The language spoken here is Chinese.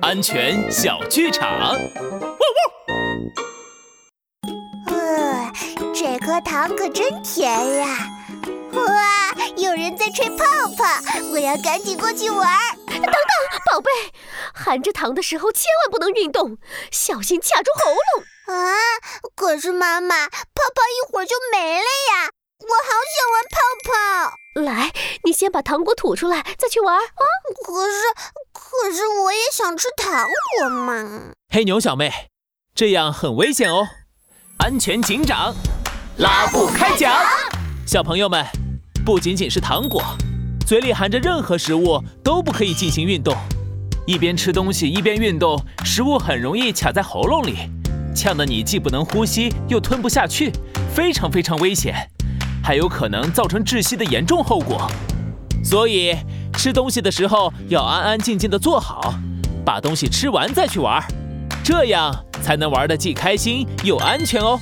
安全小剧场。呃，这颗糖可真甜呀！哇，有人在吹泡泡，我要赶紧过去玩。等等，宝贝，含着糖的时候千万不能运动，小心卡住喉咙。啊，可是妈妈，泡泡一会儿就没了呀，我好想玩泡泡。来，你先把糖果吐出来，再去玩啊！可是，可是我也想吃糖果嘛。黑牛小妹，这样很危险哦！安全警长，拉布开讲。小朋友们，不仅仅是糖果，嘴里含着任何食物都不可以进行运动。一边吃东西一边运动，食物很容易卡在喉咙里，呛得你既不能呼吸又吞不下去，非常非常危险。还有可能造成窒息的严重后果，所以吃东西的时候要安安静静的坐好，把东西吃完再去玩，这样才能玩得既开心又安全哦。